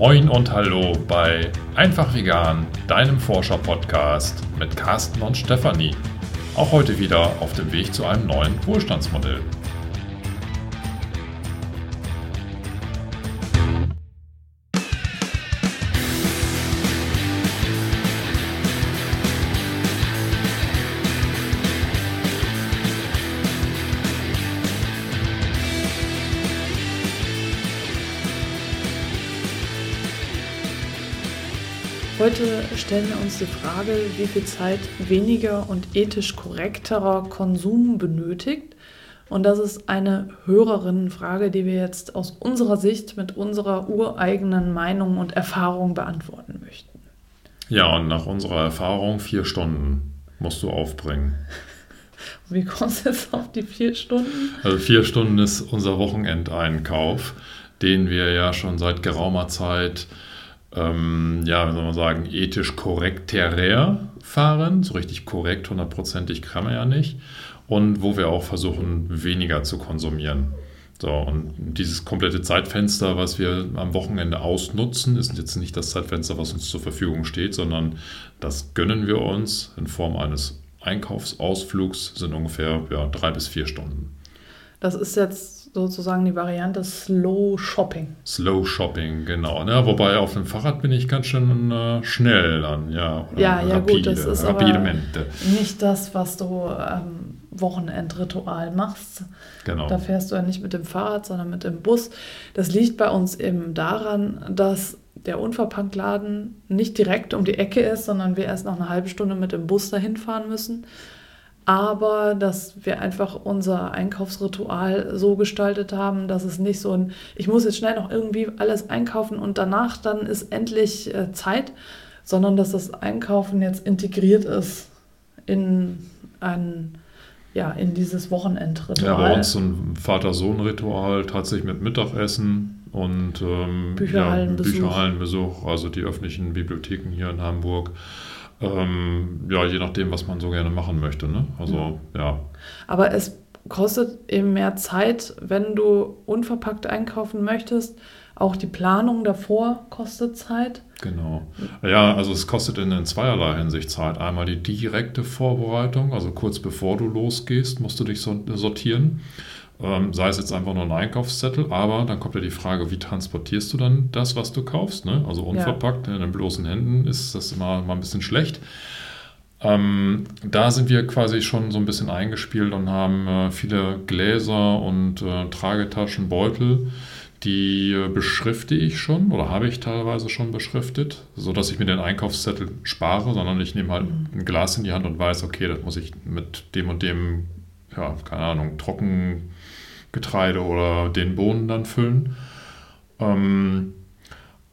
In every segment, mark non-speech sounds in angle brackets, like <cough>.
Moin und Hallo bei Einfach Vegan, deinem Forscher-Podcast mit Carsten und Stefanie. Auch heute wieder auf dem Weg zu einem neuen Wohlstandsmodell. Heute stellen wir uns die Frage, wie viel Zeit weniger und ethisch korrekterer Konsum benötigt. Und das ist eine Hörerinnenfrage, die wir jetzt aus unserer Sicht mit unserer ureigenen Meinung und Erfahrung beantworten möchten. Ja, und nach unserer Erfahrung vier Stunden musst du aufbringen. <laughs> Wie kommst du jetzt auf die vier Stunden? Also vier Stunden ist unser Wochenendeinkauf, den wir ja schon seit geraumer Zeit ähm, ja, wie soll man sagen, ethisch korrekterär fahren. So richtig korrekt, hundertprozentig kann man ja nicht. Und wo wir auch versuchen, weniger zu konsumieren. So, und dieses komplette Zeitfenster, was wir am Wochenende ausnutzen, ist jetzt nicht das Zeitfenster, was uns zur Verfügung steht, sondern das gönnen wir uns in Form eines Einkaufsausflugs, sind ungefähr ja, drei bis vier Stunden. Das ist jetzt sozusagen die Variante Slow Shopping. Slow Shopping, genau. Ne? Wobei auf dem Fahrrad bin ich ganz schön äh, schnell dann, ja. ja, ja rapide, gut, das ist aber nicht das, was du ähm, Wochenendritual machst. Genau. Da fährst du ja nicht mit dem Fahrrad, sondern mit dem Bus. Das liegt bei uns eben daran, dass der Unverpacktladen nicht direkt um die Ecke ist, sondern wir erst noch eine halbe Stunde mit dem Bus dahin fahren müssen aber dass wir einfach unser Einkaufsritual so gestaltet haben, dass es nicht so ein, ich muss jetzt schnell noch irgendwie alles einkaufen und danach dann ist endlich äh, Zeit, sondern dass das Einkaufen jetzt integriert ist in ein ja, in dieses Wochenendritual. Ja, bei uns so ein Vater-Sohn-Ritual, tatsächlich mit Mittagessen und ähm, Bücherhallenbesuch. Ja, Bücherhallenbesuch, also die öffentlichen Bibliotheken hier in Hamburg. Ähm, ja, je nachdem, was man so gerne machen möchte. Ne? Also, ja. ja. Aber es kostet eben mehr Zeit, wenn du unverpackt einkaufen möchtest. Auch die Planung davor kostet Zeit. Genau. Ja, also es kostet in, in zweierlei Hinsicht Zeit. Einmal die direkte Vorbereitung, also kurz bevor du losgehst, musst du dich sortieren. Ähm, sei es jetzt einfach nur ein Einkaufszettel, aber dann kommt ja die Frage, wie transportierst du dann das, was du kaufst? Ne? Also unverpackt, ja. in den bloßen Händen ist das immer mal ein bisschen schlecht. Ähm, da sind wir quasi schon so ein bisschen eingespielt und haben äh, viele Gläser und äh, Tragetaschen, Beutel, die äh, beschrifte ich schon oder habe ich teilweise schon beschriftet, sodass ich mir den Einkaufszettel spare, sondern ich nehme halt mhm. ein Glas in die Hand und weiß, okay, das muss ich mit dem und dem, ja, keine Ahnung, trocken Getreide oder den Bohnen dann füllen. Ähm,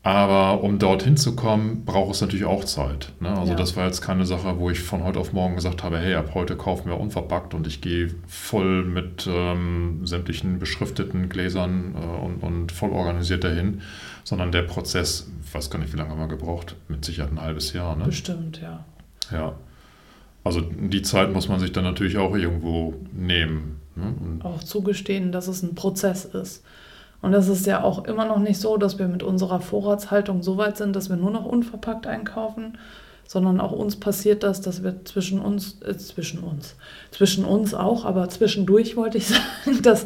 aber um dorthin zu kommen, braucht es natürlich auch Zeit. Ne? Also ja. das war jetzt keine Sache, wo ich von heute auf morgen gesagt habe, hey, ab heute kaufen wir unverpackt und ich gehe voll mit ähm, sämtlichen beschrifteten Gläsern äh, und, und voll organisiert dahin, sondern der Prozess, ich weiß gar nicht, wie lange haben wir gebraucht, mit Sicherheit ein halbes Jahr. Ne? Bestimmt, ja. Ja. Also die Zeit muss man sich dann natürlich auch irgendwo nehmen. Ne? Auch zugestehen, dass es ein Prozess ist. Und es ist ja auch immer noch nicht so, dass wir mit unserer Vorratshaltung so weit sind, dass wir nur noch unverpackt einkaufen, sondern auch uns passiert das, dass wir zwischen uns, äh, zwischen uns, zwischen uns auch, aber zwischendurch wollte ich <laughs> sagen, dass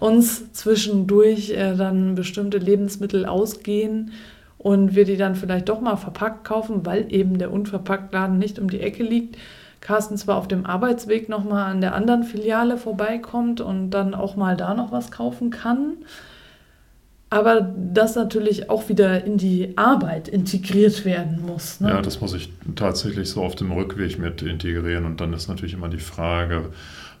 uns zwischendurch äh, dann bestimmte Lebensmittel ausgehen und wir die dann vielleicht doch mal verpackt kaufen, weil eben der Unverpacktladen nicht um die Ecke liegt Carsten zwar auf dem Arbeitsweg nochmal an der anderen Filiale vorbeikommt und dann auch mal da noch was kaufen kann, aber das natürlich auch wieder in die Arbeit integriert werden muss. Ne? Ja, das muss ich tatsächlich so auf dem Rückweg mit integrieren und dann ist natürlich immer die Frage,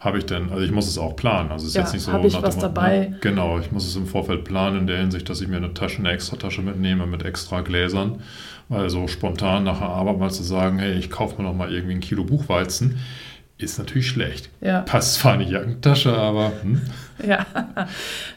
habe ich denn, also ich muss es auch planen. Also es ist ja, jetzt nicht so. Habe ich was dabei? Ne? Genau, ich muss es im Vorfeld planen in der Hinsicht, dass ich mir eine Tasche, eine extra Tasche mitnehme mit extra Gläsern. Weil so spontan nach der Arbeit mal zu sagen, hey, ich kaufe mir noch mal irgendwie ein Kilo Buchweizen, ist natürlich schlecht. Ja. Passt zwar in die Jackentasche, aber. Hm. <laughs> Ja,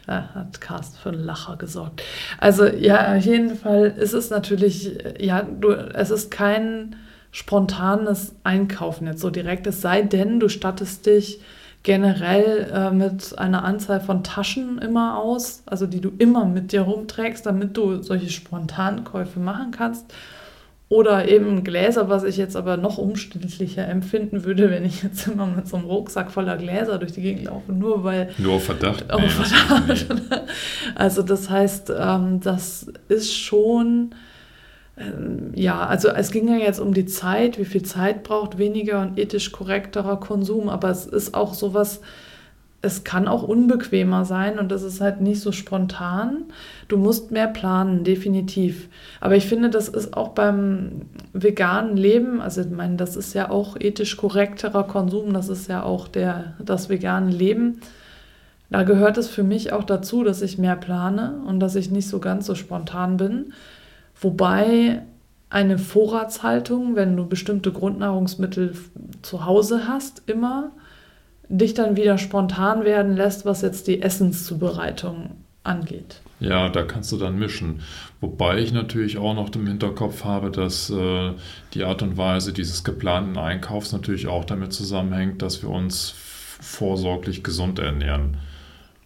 da hat Carsten für einen Lacher gesorgt. Also, ja, auf jeden Fall ist es natürlich, ja, du, es ist kein spontanes Einkaufen jetzt so direkt, es sei denn, du stattest dich generell äh, mit einer Anzahl von Taschen immer aus, also die du immer mit dir rumträgst, damit du solche Spontankäufe machen kannst. Oder eben Gläser, was ich jetzt aber noch umständlicher empfinden würde, wenn ich jetzt immer mit so einem Rucksack voller Gläser durch die Gegend laufe, nur weil. Nur auf Verdacht. Auf Nee, Verdacht. das- Also das heißt, ähm, das ist schon, ähm, ja, also es ging ja jetzt um die Zeit, wie viel Zeit braucht weniger und ethisch korrekterer Konsum, aber es ist auch sowas, es kann auch unbequemer sein und das ist halt nicht so spontan. Du musst mehr planen, definitiv. Aber ich finde, das ist auch beim veganen Leben, also ich meine, das ist ja auch ethisch korrekterer Konsum, das ist ja auch der, das vegane Leben. Da gehört es für mich auch dazu, dass ich mehr plane und dass ich nicht so ganz so spontan bin. Wobei eine Vorratshaltung, wenn du bestimmte Grundnahrungsmittel zu Hause hast, immer dich dann wieder spontan werden lässt, was jetzt die Essenszubereitung angeht. Ja, da kannst du dann mischen. Wobei ich natürlich auch noch im Hinterkopf habe, dass äh, die Art und Weise dieses geplanten Einkaufs natürlich auch damit zusammenhängt, dass wir uns vorsorglich gesund ernähren.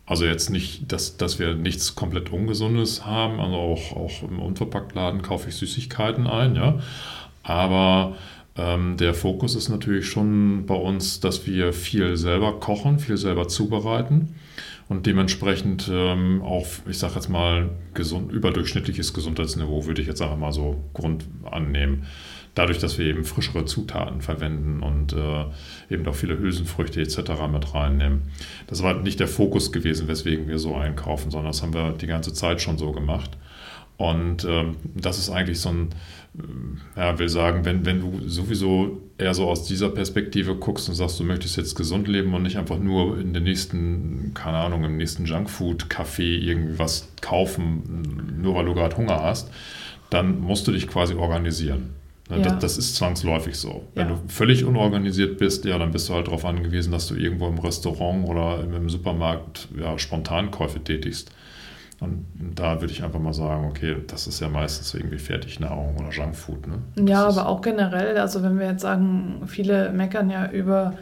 Also jetzt nicht, dass, dass wir nichts komplett Ungesundes haben, also auch, auch im Unverpacktladen kaufe ich Süßigkeiten ein, ja. Aber ähm, der Fokus ist natürlich schon bei uns, dass wir viel selber kochen, viel selber zubereiten und dementsprechend ähm, auch, ich sage jetzt mal, gesund, überdurchschnittliches Gesundheitsniveau würde ich jetzt einfach mal so Grund annehmen. Dadurch, dass wir eben frischere Zutaten verwenden und äh, eben auch viele Hülsenfrüchte etc. mit reinnehmen. Das war nicht der Fokus gewesen, weswegen wir so einkaufen, sondern das haben wir die ganze Zeit schon so gemacht. Und ähm, das ist eigentlich so ein, äh, ja, will sagen, wenn, wenn du sowieso eher so aus dieser Perspektive guckst und sagst, du möchtest jetzt gesund leben und nicht einfach nur in den nächsten, keine Ahnung, im nächsten Junkfood-Café irgendwie was kaufen, nur weil du gerade Hunger hast, dann musst du dich quasi organisieren. Ne, Ja. Das, das ist zwangsläufig so. Wenn Ja. du völlig unorganisiert bist, ja, dann bist du halt darauf angewiesen, dass du irgendwo im Restaurant oder im, Supermarkt ja, Spontankäufe tätigst. Und da würde ich einfach mal sagen, okay, das ist ja meistens irgendwie Fertignahrung oder Junkfood. Ne? Ja, Das aber auch generell, also wenn wir jetzt sagen, viele meckern ja über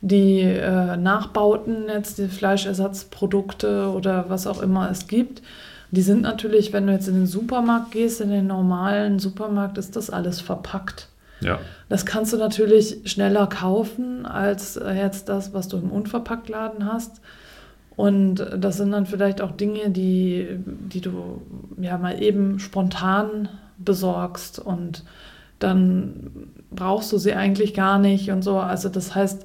die äh, Nachbauten, jetzt die Fleischersatzprodukte oder was auch immer es gibt. Die sind natürlich, wenn du jetzt in den Supermarkt gehst, in den normalen Supermarkt, ist das alles verpackt. Ja, Das kannst du natürlich schneller kaufen als äh, jetzt das, was du im Unverpacktladen hast. Und das sind dann vielleicht auch Dinge, die, die du ja mal eben spontan besorgst und dann brauchst du sie eigentlich gar nicht und so. Also das heißt,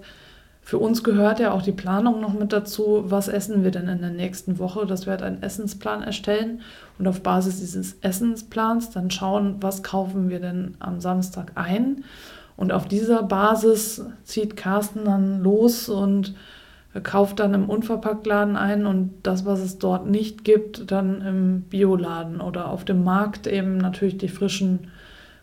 für uns gehört ja auch die Planung noch mit dazu, was essen wir denn in der nächsten Woche, dass wir halt einen Essensplan erstellen und auf Basis dieses Essensplans dann schauen, was kaufen wir denn am Samstag ein. Und auf dieser Basis zieht Carsten dann los und kauft dann im Unverpacktladen ein und das, was es dort nicht gibt, dann im Bioladen oder auf dem Markt eben natürlich die frischen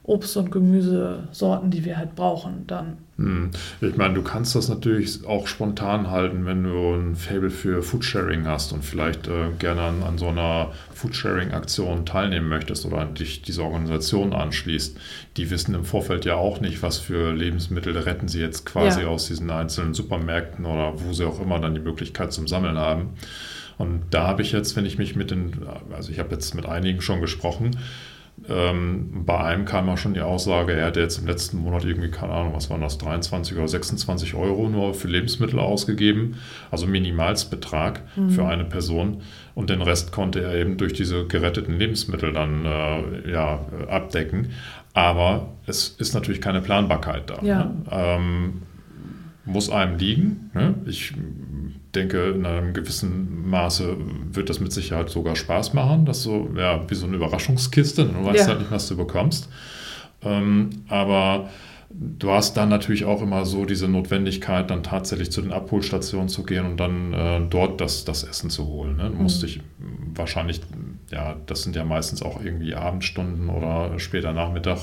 Obst- und Gemüsesorten, die wir halt brauchen, dann. Hm. Ich meine, du kannst das natürlich auch spontan halten, wenn du ein Fable für Foodsharing hast und vielleicht äh, gerne an, an so einer Foodsharing-Aktion teilnehmen möchtest oder an dich diese Organisation anschließt. Die wissen im Vorfeld ja auch nicht, was für Lebensmittel retten sie jetzt quasi Ja. aus diesen einzelnen Supermärkten oder wo sie auch immer dann die Möglichkeit zum Sammeln haben. Und da habe ich jetzt, wenn ich mich mit den, also ich habe jetzt mit einigen schon gesprochen, ähm, bei einem kam auch schon die Aussage, er hätte jetzt im letzten Monat irgendwie, keine Ahnung, was waren das, 23 oder 26 Euro nur für Lebensmittel ausgegeben, also Minimalsbetrag für eine Person. Und den Rest konnte er eben durch diese geretteten Lebensmittel dann äh, ja, abdecken. Aber es ist natürlich keine Planbarkeit da. Ja. Ne? Ähm, muss einem liegen. Ne? Ich denke, in einem gewissen Maße wird das mit Sicherheit sogar Spaß machen. Das so, ja, wie so eine Überraschungskiste. Du weißt Ja. halt nicht, was du bekommst. Ähm, aber du hast dann natürlich auch immer so diese Notwendigkeit, dann tatsächlich zu den Abholstationen zu gehen und dann äh, dort das, das Essen zu holen. Ne? Du musst Mhm. dich wahrscheinlich, ja, das sind ja meistens auch irgendwie Abendstunden oder später Nachmittag.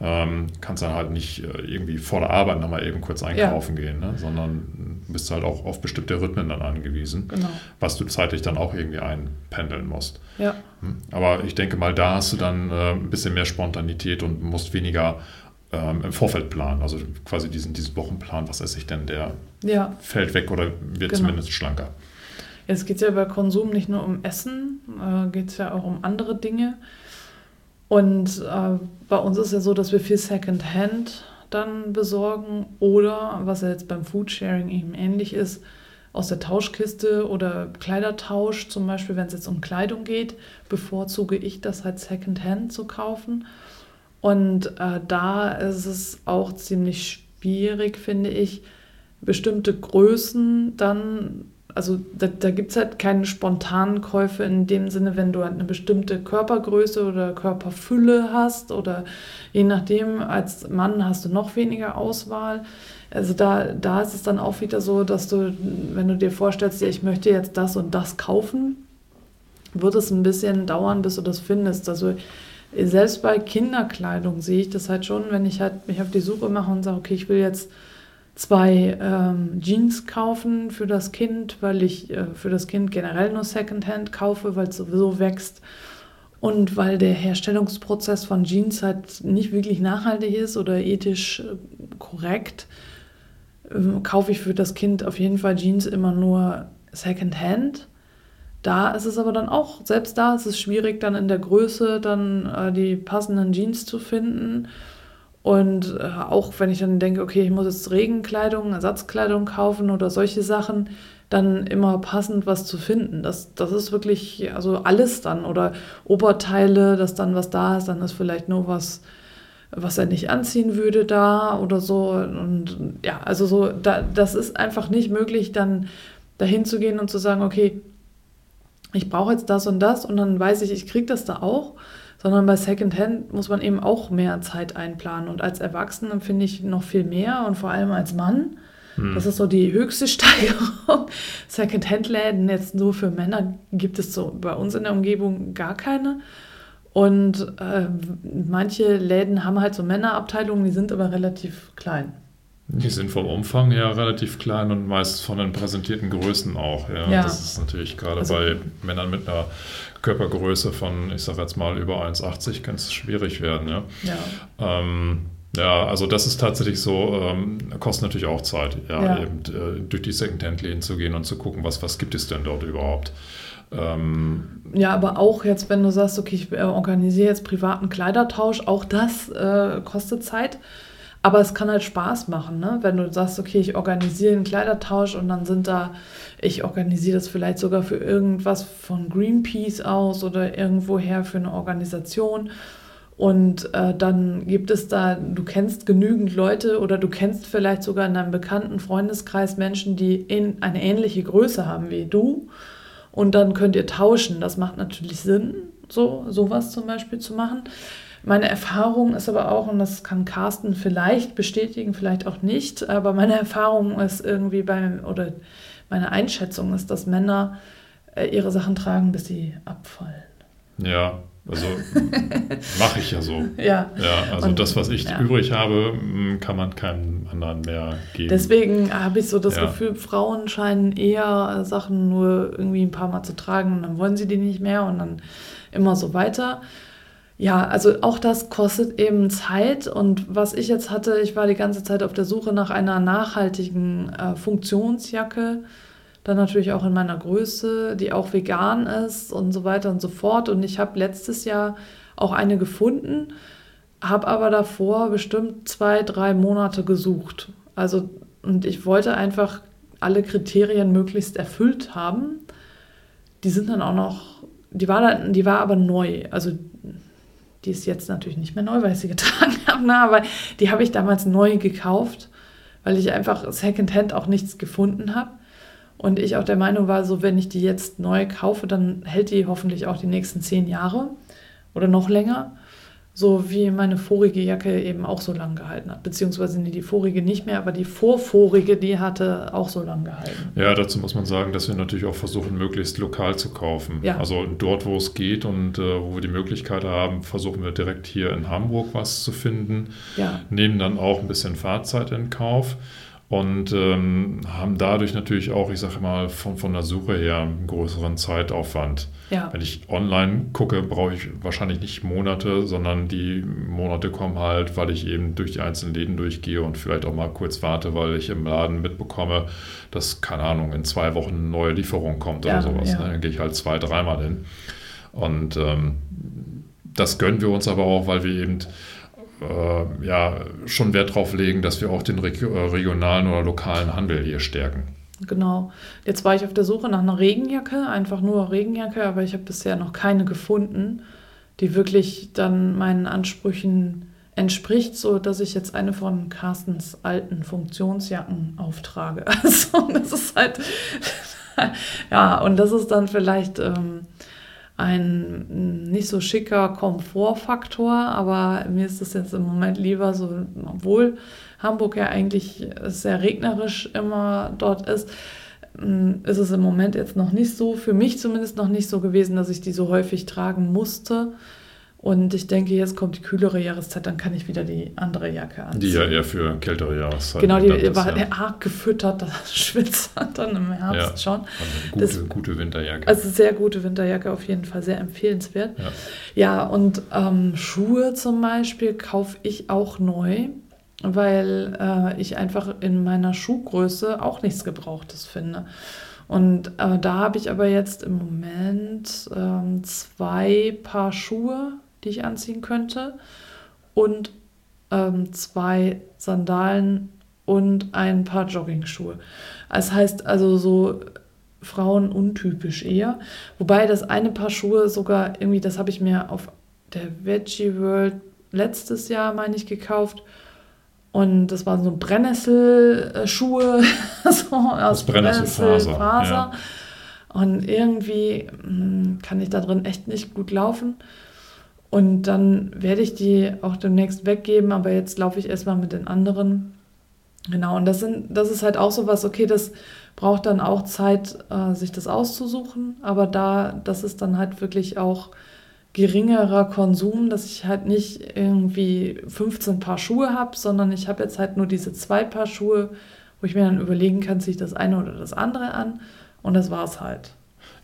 Ähm, kannst dann halt nicht äh, irgendwie vor der Arbeit nochmal eben kurz einkaufen gehen, ne? sondern bist halt auch auf bestimmte Rhythmen dann angewiesen, Genau. was du zeitlich dann auch irgendwie einpendeln musst. Ja. Hm. Aber ich denke mal, da hast du dann äh, ein bisschen mehr Spontanität und musst weniger ähm, im Vorfeld planen. Also quasi diesen, diesen Wochenplan, was esse ich denn, der Ja, fällt weg oder wird Genau. zumindest schlanker. Jetzt geht es ja bei Konsum nicht nur um Essen, äh, geht es ja auch um andere Dinge. Und äh, bei uns ist ja so, dass wir viel Secondhand dann besorgen oder, was ja jetzt beim Foodsharing eben ähnlich ist, aus der Tauschkiste oder Kleidertausch, zum Beispiel, wenn es jetzt um Kleidung geht, bevorzuge ich das halt Secondhand zu kaufen. Und äh, da ist es auch ziemlich schwierig, finde ich, bestimmte Größen dann, also da, da gibt es halt keine spontanen Käufe in dem Sinne, wenn du halt eine bestimmte Körpergröße oder Körperfülle hast oder je nachdem, als Mann hast du noch weniger Auswahl. Also da, da ist es dann auch wieder so, dass du, wenn du dir vorstellst, ja, ich möchte jetzt das und das kaufen, wird es ein bisschen dauern, bis du das findest. Also selbst bei Kinderkleidung sehe ich das halt schon, wenn ich halt mich auf die Suche mache und sage, okay, ich will jetzt zwei ähm, Jeans kaufen für das Kind, weil ich äh, für das Kind generell nur Secondhand kaufe, weil es sowieso wächst und weil der Herstellungsprozess von Jeans halt nicht wirklich nachhaltig ist oder ethisch äh, korrekt, ähm, kaufe ich für das Kind auf jeden Fall Jeans immer nur Secondhand. Da ist es aber dann auch, selbst da ist es schwierig, dann in der Größe dann äh, die passenden Jeans zu finden. Und äh, auch wenn ich dann denke, okay, ich muss jetzt Regenkleidung, Ersatzkleidung kaufen oder solche Sachen, dann immer passend was zu finden. Das, das ist wirklich, also alles dann oder Oberteile, dass dann was da ist, dann ist vielleicht nur was, was er nicht anziehen würde da oder so. Und ja, also so, da, das ist einfach nicht möglich, dann dahin zu gehen und zu sagen, okay, ich brauche jetzt das und das und dann weiß ich, ich kriege das da auch, sondern bei Secondhand muss man eben auch mehr Zeit einplanen und als Erwachsene finde ich noch viel mehr und vor allem als Mann. Das ist so die höchste <laughs> Steigerung. Secondhand-Läden jetzt nur für Männer gibt es so bei uns in der Umgebung gar keine. Und äh, manche Läden haben halt so Männerabteilungen, die sind aber relativ klein. Die sind vom Umfang her relativ klein und meist von den präsentierten Größen auch. Ja. Ja. Das ist natürlich gerade Also- bei Männern mit einer Körpergröße von, ich sage jetzt mal, über 1,80 kann es schwierig werden. Ja. Ja. Ähm, ja, also das ist tatsächlich so, ähm, kostet natürlich auch Zeit, ja, Ja. eben äh, durch die Secondhand-Läden zu gehen und zu gucken, was, was gibt es denn dort überhaupt. Ähm, Ja, aber auch jetzt, wenn du sagst, okay, ich äh, organisiere jetzt privaten Kleidertausch, auch das äh, kostet Zeit. Aber es kann halt Spaß machen, ne? Wenn du sagst, okay, ich organisiere einen Kleidertausch und dann sind da, ich organisiere das vielleicht sogar für irgendwas von Greenpeace aus oder irgendwoher für eine Organisation. Und äh, dann gibt es da, du kennst genügend Leute oder du kennst vielleicht sogar in deinem bekannten Freundeskreis Menschen, die in, eine ähnliche Größe haben wie du. Und dann könnt ihr tauschen. Das macht natürlich Sinn, so sowas zum Beispiel zu machen. Meine Erfahrung ist aber auch, und das kann Carsten vielleicht bestätigen, vielleicht auch nicht, aber meine Erfahrung ist irgendwie beim, oder meine Einschätzung ist, dass Männer äh, ihre Sachen tragen, bis sie abfallen. ja, also <laughs> mache ich ja so. Ja. Ja, also Und- das, was ich ja. übrig habe, m, kann man keinem anderen mehr geben. Deswegen habe ich so das Ja. Gefühl, Frauen scheinen eher Sachen nur irgendwie ein paar Mal zu tragen und dann wollen sie die nicht mehr und dann immer so weiter. Ja, also auch das kostet eben Zeit und was ich jetzt hatte, ich war die ganze Zeit auf der Suche nach einer nachhaltigen äh, Funktionsjacke, dann natürlich auch in meiner Größe, die auch vegan ist und so weiter und so fort. Und ich habe letztes Jahr auch eine gefunden, habe aber davor bestimmt zwei, drei Monate gesucht. Also, und ich wollte einfach alle Kriterien möglichst erfüllt haben. Die sind dann auch noch, die war, die war aber neu. Also, die ist jetzt natürlich nicht mehr neu, weil ich sie <laughs> getragen habe, ne? aber die habe ich damals neu gekauft, weil ich einfach Secondhand auch nichts gefunden habe. Und ich auch der Meinung war, so wenn ich die jetzt neu kaufe, dann hält die hoffentlich auch die nächsten zehn Jahre oder noch länger. So wie meine vorige Jacke eben auch so lang gehalten hat. Beziehungsweise nee, die vorige nicht mehr, aber die vorvorige, die hatte auch so lang gehalten. Ja, dazu muss man sagen, dass wir natürlich auch versuchen, möglichst lokal zu kaufen. Ja. Also dort, wo es geht und äh, wo wir die Möglichkeit haben, versuchen wir direkt hier in Hamburg was zu finden, Ja, nehmen dann auch ein bisschen Fahrzeit in Kauf und ähm, haben dadurch natürlich auch, ich sage mal, von, von der Suche her einen größeren Zeitaufwand. Ja. Wenn ich online gucke, brauche ich wahrscheinlich nicht Monate, sondern die Monate kommen halt, weil ich eben durch die einzelnen Läden durchgehe und vielleicht auch mal kurz warte, weil ich im Laden mitbekomme, dass, keine Ahnung, in zwei Wochen eine neue Lieferung kommt Ja, oder sowas. ja. Ne? Dann gehe ich halt zwei, dreimal hin. Und ähm, das gönnen wir uns aber auch, weil wir eben äh, ja, schon Wert drauf legen, dass wir auch den äh, regionalen oder lokalen Handel hier stärken. Genau. Jetzt war ich auf der Suche nach einer Regenjacke, einfach nur Regenjacke, aber ich habe bisher noch keine gefunden, die wirklich dann meinen Ansprüchen entspricht, so dass ich jetzt eine von Carstens alten Funktionsjacken auftrage. <laughs> Also das ist halt <laughs> ja und das ist dann vielleicht ähm, ein nicht so schicker Komfortfaktor, aber mir ist das jetzt im Moment lieber so, obwohl Hamburg ja eigentlich sehr regnerisch immer dort ist, mm, ist es im Moment jetzt noch nicht so, für mich zumindest noch nicht so gewesen, dass ich die so häufig tragen musste. Und ich denke, jetzt kommt die kühlere Jahreszeit, dann kann ich wieder die andere Jacke anziehen. Die ja eher für kältere Jahreszeiten Genau, die ist, war ja. arg gefüttert, <laughs> das schwitzt dann im Herbst Ja. schon. Also eine Das- gute, gute Winterjacke. Also sehr gute Winterjacke, auf jeden Fall sehr empfehlenswert. ja. Ja, und ähm, Schuhe zum Beispiel kaufe ich auch neu, weil äh, ich einfach in meiner Schuhgröße auch nichts Gebrauchtes finde. Und äh, da habe ich aber jetzt im Moment ähm, zwei Paar Schuhe, die ich anziehen könnte und ähm, zwei Sandalen und ein paar Joggingschuhe. Das heißt also so Frauen untypisch eher. Wobei das eine Paar Schuhe sogar irgendwie, das habe ich mir auf der Veggie World letztes Jahr, meine ich, gekauft. Und das waren so Brennnesselschuhe, <laughs> so aus Brennnesselfaser, Brennnesselfaser. ja. Und irgendwie mh, kann ich da drin echt nicht gut laufen. Und dann werde ich die auch demnächst weggeben, aber jetzt laufe ich erstmal mit den anderen. Genau, und das, sind, das ist halt auch so was, okay, das braucht dann auch Zeit, äh, sich das auszusuchen, aber da, das ist dann halt wirklich auch geringerer Konsum, dass ich halt nicht irgendwie 15 Paar Schuhe habe, sondern ich habe jetzt halt nur diese zwei Paar Schuhe, wo ich mir dann überlegen kann, ziehe ich das eine oder das andere an und das war's halt.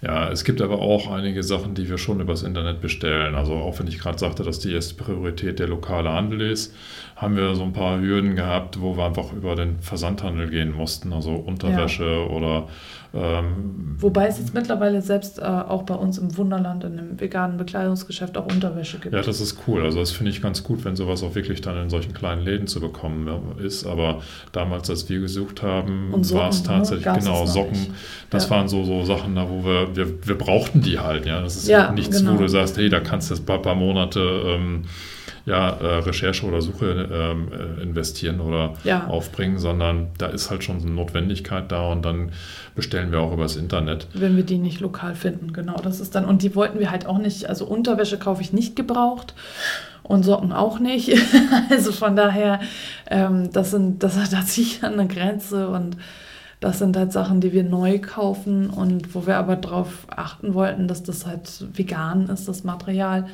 Ja, es gibt aber auch einige Sachen, die wir schon übers Internet bestellen. Also auch wenn ich gerade sagte, dass die erste Priorität der lokale Handel ist, haben wir so ein paar Hürden gehabt, wo wir einfach über den Versandhandel gehen mussten. Also Unterwäsche oder ähm, Wobei es jetzt mittlerweile selbst äh, auch bei uns im Wunderland in einem veganen Bekleidungsgeschäft auch Unterwäsche gibt. ja, das ist cool. Also das finde ich ganz gut, wenn sowas auch wirklich dann in solchen kleinen Läden zu bekommen ist. Aber damals, als wir gesucht haben, war es ne? tatsächlich Gab's genau Socken. nicht. Das Ja. waren so, so Sachen, da wo wir, wir, wir brauchten die halt. Ja, das ist Ja, nichts, genau. wo du sagst, hey, da kannst du jetzt ein paar, paar Monate ähm, ja, äh, Recherche oder Suche ähm, äh, investieren oder Ja. aufbringen, sondern da ist halt schon so eine Notwendigkeit da und dann bestellen wir auch übers Internet. Wenn wir die nicht lokal finden, genau. Das ist dann, und die wollten wir halt auch nicht, also Unterwäsche kaufe ich nicht gebraucht und Socken auch nicht. <laughs> also von daher, ähm, das sind, das da ziehe ich an eine Grenze und das sind halt Sachen, die wir neu kaufen und wo wir aber darauf achten wollten, dass das halt vegan ist, das Material,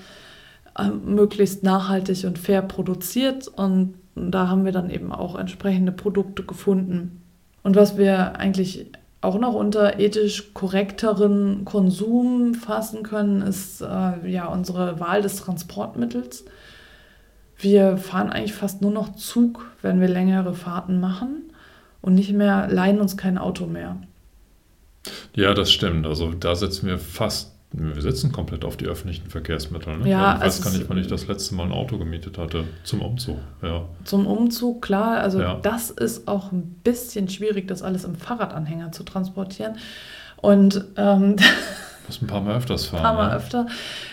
ähm, möglichst nachhaltig und fair produziert. Und da haben wir dann eben auch entsprechende Produkte gefunden. Und was wir eigentlich auch noch unter ethisch korrekteren Konsum fassen können, ist äh, ja unsere Wahl des Transportmittels. Wir fahren eigentlich fast nur noch Zug, wenn wir längere Fahrten machen und nicht mehr leihen uns kein Auto mehr. Ja, das stimmt. Also da setzen wir fast, wir setzen komplett auf die öffentlichen Verkehrsmittel. Ne? Ja, ich weiß also gar nicht, wann ich das letzte Mal ein Auto gemietet hatte zum Umzug. Ja. Zum Umzug, klar, also Ja. das ist auch ein bisschen schwierig, das alles im Fahrradanhänger zu transportieren. Und ähm, <laughs> Muss ein paar Mal öfters fahren. paar Mal ne? öfter,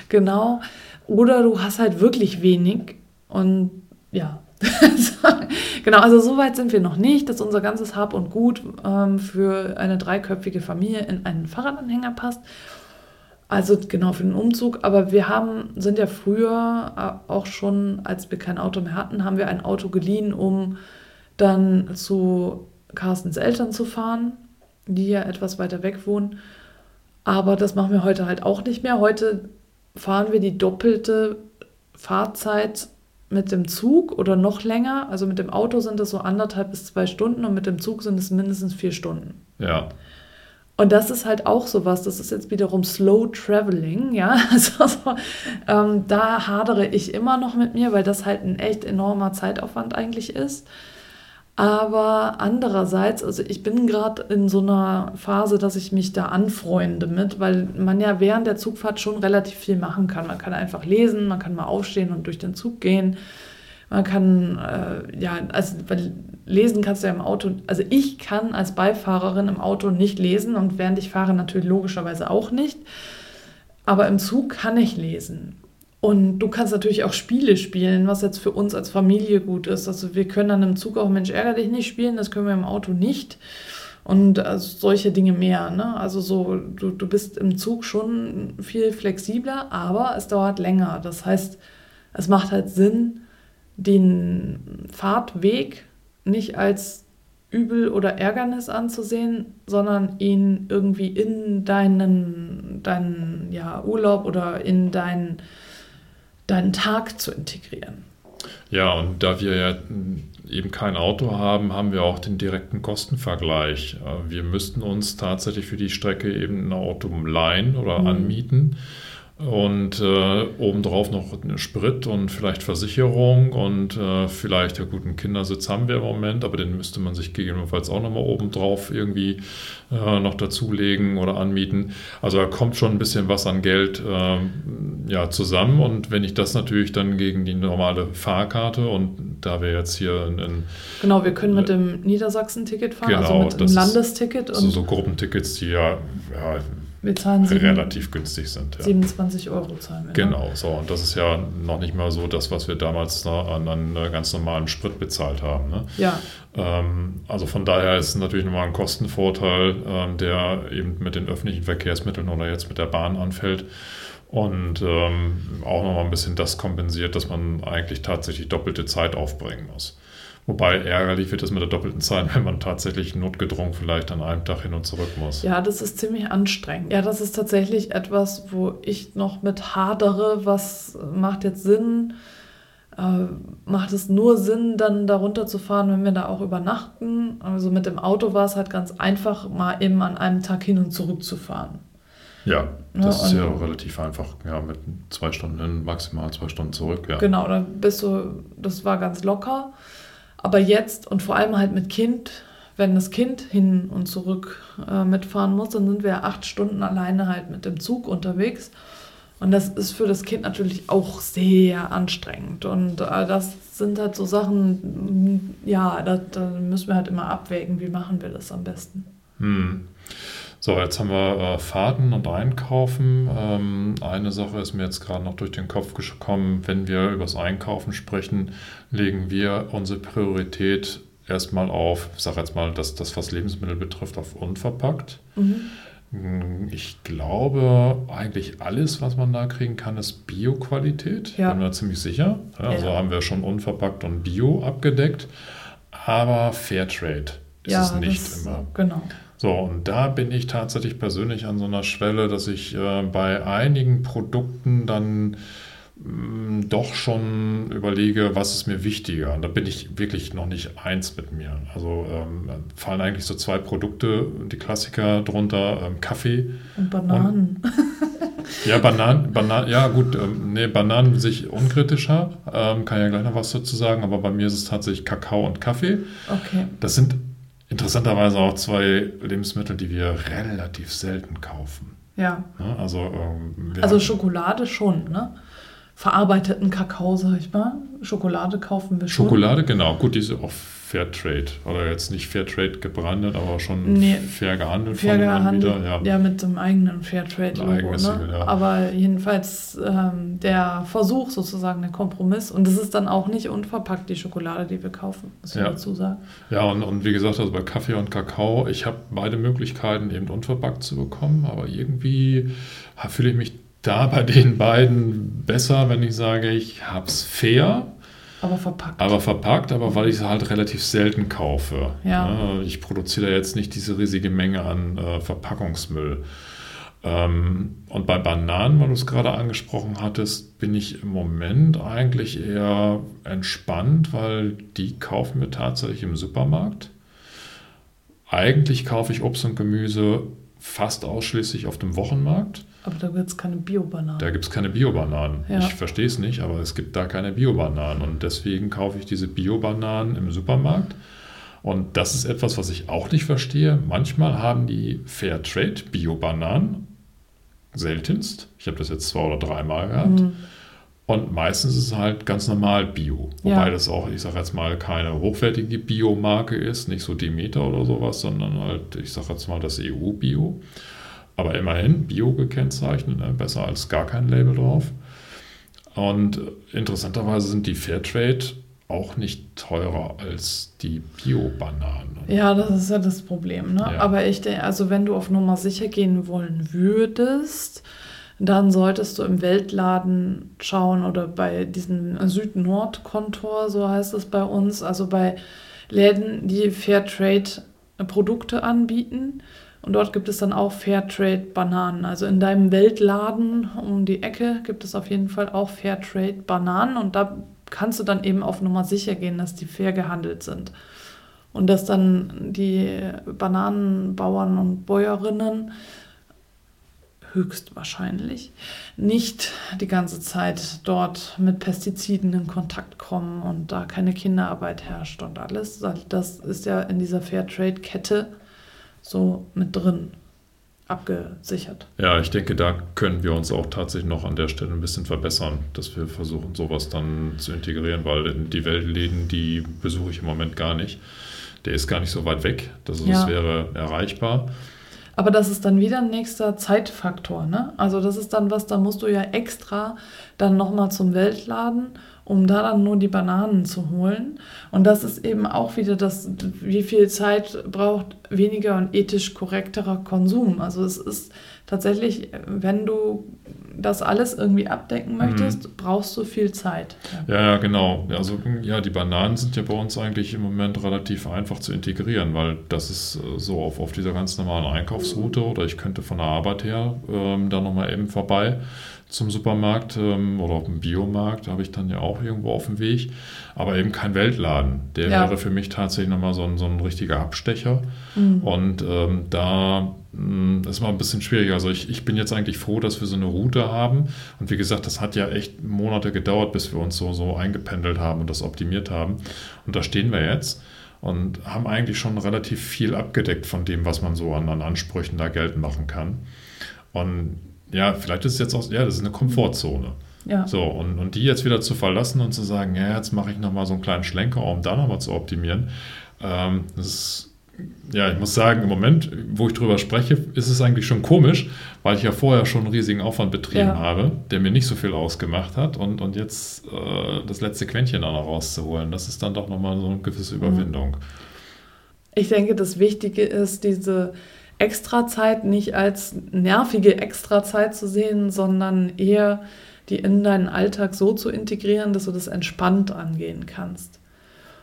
genau. Oder du hast halt wirklich wenig und ja. <laughs> genau, also so weit sind wir noch nicht, dass unser ganzes Hab und Gut ähm, für eine dreiköpfige Familie in einen Fahrradanhänger passt. Also genau für den Umzug. Aber wir haben, sind ja früher äh, auch schon, als wir kein Auto mehr hatten, haben wir ein Auto geliehen, um dann zu Carstens Eltern zu fahren, die ja etwas weiter weg wohnen. Aber das machen wir heute halt auch nicht mehr. Heute fahren wir die doppelte Fahrzeit mit dem Zug oder noch länger. Also mit dem Auto sind das so anderthalb bis zwei Stunden und mit dem Zug sind es mindestens vier Stunden. Ja, Und das ist halt auch sowas, das ist jetzt wiederum Slow Traveling, ja. Also, <laughs> also ähm, da hadere ich immer noch mit mir, weil das halt ein echt enormer Zeitaufwand eigentlich ist. Aber andererseits, also ich bin gerade in so einer Phase, dass ich mich da anfreunde mit, weil man ja während der Zugfahrt schon relativ viel machen kann. Man kann einfach lesen, man kann mal aufstehen und durch den Zug gehen. Man kann, äh, ja, also weil lesen kannst du ja im Auto, also ich kann als Beifahrerin im Auto nicht lesen und während ich fahre natürlich logischerweise auch nicht. Aber im Zug kann ich lesen. Und du kannst natürlich auch Spiele spielen, was jetzt für uns als Familie gut ist. Also wir können dann im Zug auch Mensch ärger dich nicht spielen, das können wir im Auto nicht. Und also solche Dinge mehr. Ne? Also so, du, du bist im Zug schon viel flexibler, aber es dauert länger. Das heißt, es macht halt Sinn, den Fahrtweg nicht als Übel oder Ärgernis anzusehen, sondern ihn irgendwie in deinen, deinen ja, Urlaub oder in deinen deinen Tag zu integrieren. Ja, und da wir ja eben kein Auto haben, haben wir auch den direkten Kostenvergleich. Äh, wir müssten uns tatsächlich für die Strecke eben ein Auto leihen oder mhm. anmieten und äh, obendrauf noch Sprit und vielleicht Versicherung und äh, vielleicht, ja gut, einen Kindersitz haben wir im Moment, aber den müsste man sich gegebenenfalls auch nochmal obendrauf irgendwie äh, noch dazulegen oder anmieten. Also da kommt schon ein bisschen was an Geld äh, ja, zusammen und wenn ich das natürlich dann gegen die normale Fahrkarte und da wir jetzt hier in, in Genau, wir können mit dem Niedersachsen-Ticket fahren, also genau, also mit dem Landesticket. Und so, so Gruppentickets, die ja, ja wir zahlen relativ günstig sind. Ja. 27 Euro zahlen wir. Ne? Genau, so. Und das ist ja noch nicht mal so das, was wir damals an, an ganz normalen Sprit bezahlt haben. Ne? Ja. Ähm, also von daher ist es natürlich nochmal ein Kostenvorteil, ähm, der eben mit den öffentlichen Verkehrsmitteln oder jetzt mit der Bahn anfällt. Und ähm, auch nochmal ein bisschen das kompensiert, dass man eigentlich tatsächlich doppelte Zeit aufbringen muss. Wobei ärgerlich wird es mit der doppelten Zeit, wenn man tatsächlich notgedrungen vielleicht an einem Tag hin und zurück muss. Ja, das ist ziemlich anstrengend. Ja, das ist tatsächlich etwas, wo ich noch mit hadere. Was macht jetzt Sinn? Äh, macht es nur Sinn, dann darunter zu fahren, wenn wir da auch übernachten? Also mit dem Auto war es halt ganz einfach, mal eben an einem Tag hin und zurück zu fahren. Ja, das ja, ist ja relativ einfach. Ja, mit zwei Stunden hin, maximal zwei Stunden zurück. Ja. Genau, dann bist du, das war ganz locker. Aber jetzt und vor allem halt mit Kind, wenn das Kind hin und zurück äh, mitfahren muss, dann sind wir acht Stunden alleine halt mit dem Zug unterwegs. Und das ist für das Kind natürlich auch sehr anstrengend. Und äh, das sind halt so Sachen, ja, da, müssen wir halt immer abwägen, wie machen wir das am besten. Hm. So, jetzt haben wir äh, Fahrten und Einkaufen. Ähm, eine Sache ist mir jetzt gerade noch durch den Kopf gekommen. Wenn wir über das Einkaufen sprechen, legen wir unsere Priorität erstmal auf, ich sage jetzt mal, dass das, was Lebensmittel betrifft, auf unverpackt. Mhm. Hm, ich glaube, eigentlich alles, was man da kriegen kann, ist Bio-Qualität. Ja. Bin mir ziemlich sicher. Ja, also ja. haben wir schon unverpackt und Bio abgedeckt. Aber Fairtrade ist ja, es nicht immer. Genau. So, und da bin ich tatsächlich persönlich an so einer Schwelle, dass ich äh, bei einigen Produkten dann mh, mm, doch schon überlege, was ist mir wichtiger. Und da bin ich wirklich noch nicht eins mit mir. Also ähm, fallen eigentlich so zwei Produkte, die Klassiker drunter, ähm, Kaffee. Und Bananen. Und, ja, Bananen, Bananen, ja gut, ähm, nee, Bananen sich unkritischer, ähm, kann ja gleich noch was dazu sagen, aber bei mir ist es tatsächlich Kakao und Kaffee. Okay. Das sind interessanterweise auch zwei Lebensmittel, die wir relativ selten kaufen. Ja. ja also, ähm, also Schokolade schon, ne? Verarbeiteten Kakao, sag ich mal. Schokolade kaufen wir schon. Schokolade, genau. Gut, diese auch Fairtrade. Oder jetzt nicht Fairtrade gebrandet, aber schon nee, fair gehandelt fair von gehandelt. Ja. ja, mit dem eigenen Fairtrade-Logo. Ne? Ja. Aber jedenfalls ähm, der Versuch sozusagen, der Kompromiss. Und das ist dann auch nicht unverpackt, die Schokolade, die wir kaufen, muss ich ja. dazu sagen. Ja, und, und wie gesagt, also bei Kaffee und Kakao, ich habe beide Möglichkeiten, eben unverpackt zu bekommen, aber irgendwie fühle ich mich da bei den beiden besser, wenn ich sage, ich habe es fair aber verpackt. Aber verpackt, aber weil ich sie halt relativ selten kaufe. Ja. Ich produziere jetzt nicht diese riesige Menge an äh, Verpackungsmüll. Ähm, und bei Bananen, weil du es gerade angesprochen hattest, bin ich im Moment eigentlich eher entspannt, weil die kaufen wir tatsächlich im Supermarkt. Eigentlich kaufe ich Obst und Gemüse fast ausschließlich auf dem Wochenmarkt. Aber da gibt es keine Bio-Bananen. Da gibt es keine Bio-Bananen. Ja. Ich verstehe es nicht, aber es gibt da keine Bio-Bananen. Und deswegen kaufe ich diese Bio-Bananen im Supermarkt. Und das ist etwas, was ich auch nicht verstehe. Manchmal haben die Fairtrade Bio-Bananen, seltenst, ich habe das jetzt zwei oder dreimal gehabt, Mhm. und meistens ist es halt ganz normal Bio. Wobei Ja. das auch, ich sage jetzt mal, keine hochwertige Biomarke ist, nicht so Demeter oder sowas, sondern halt, ich sage jetzt mal, das EU-Bio. Aber immerhin Bio gekennzeichnet, ne? besser als gar kein Label drauf. Und interessanterweise sind die Fairtrade auch nicht teurer als die Bio-Bananen. Ja, das ist ja das Problem. Ne? Ja. Aber ich denke, also wenn du auf Nummer sicher gehen wollen würdest, dann solltest du im Weltladen schauen oder bei diesem Süd-Nord-Kontor, so heißt es bei uns, also bei Läden, die Fairtrade-Produkte anbieten. Und dort gibt es dann auch Fairtrade-Bananen. Also in deinem Weltladen um die Ecke gibt es auf jeden Fall auch Fairtrade-Bananen. Und da kannst du dann eben auf Nummer sicher gehen, dass die fair gehandelt sind. Und dass dann die Bananenbauern und Bäuerinnen höchstwahrscheinlich nicht die ganze Zeit dort mit Pestiziden in Kontakt kommen und da keine Kinderarbeit herrscht und alles. Das ist ja in dieser Fairtrade-Kette so mit drin abgesichert. Ja, ich denke, da können wir uns auch tatsächlich noch an der Stelle ein bisschen verbessern, dass wir versuchen, sowas dann zu integrieren, weil die Weltläden, die besuche ich im Moment gar nicht. Der ist gar nicht so weit weg, dass es Ja. wäre erreichbar. Aber das ist dann wieder ein nächster Zeitfaktor, ne? Also das ist dann was, da musst du ja extra dann nochmal zum Weltladen, um da dann nur die Bananen zu holen. Und das ist eben auch wieder das, wie viel Zeit braucht weniger und ethisch korrekterer Konsum. Also es ist tatsächlich, wenn du das alles irgendwie abdecken möchtest, brauchst du viel Zeit. Ja, ja, genau. Also ja, die Bananen sind ja bei uns eigentlich im Moment relativ einfach zu integrieren, weil das ist äh, so auf, auf dieser ganz normalen Einkaufsroute oder ich könnte von der Arbeit her ähm, da nochmal eben vorbei zum Supermarkt ähm, oder auf dem Biomarkt, habe ich dann ja auch irgendwo auf dem Weg, aber eben kein Weltladen. Der Ja. wäre für mich tatsächlich nochmal so ein, so ein richtiger Abstecher. Mhm. Und ähm, da mh, ist mal ein bisschen schwierig. Also ich, ich bin jetzt eigentlich froh, dass wir so eine Route haben. Und wie gesagt, das hat ja echt Monate gedauert, bis wir uns so, so eingependelt haben und das optimiert haben. Und da stehen wir jetzt und haben eigentlich schon relativ viel abgedeckt von dem, was man so an, an Ansprüchen da geltend machen kann. Und ja, vielleicht ist es jetzt auch, ja, das ist eine Komfortzone. Ja. So, und, und die jetzt wieder zu verlassen und zu sagen, ja, jetzt mache ich nochmal so einen kleinen Schlenker, um da nochmal zu optimieren, ähm, das ist, ja, ich muss sagen, im Moment, wo ich drüber spreche, ist es eigentlich schon komisch, weil ich ja vorher schon einen riesigen Aufwand betrieben Ja. habe, der mir nicht so viel ausgemacht hat und, und jetzt äh, das letzte Quäntchen da noch rauszuholen, das ist dann doch nochmal so eine gewisse Überwindung. Ich denke, das Wichtige ist, diese Extrazeit nicht als nervige Extrazeit zu sehen, sondern eher die in deinen Alltag so zu integrieren, dass du das entspannt angehen kannst.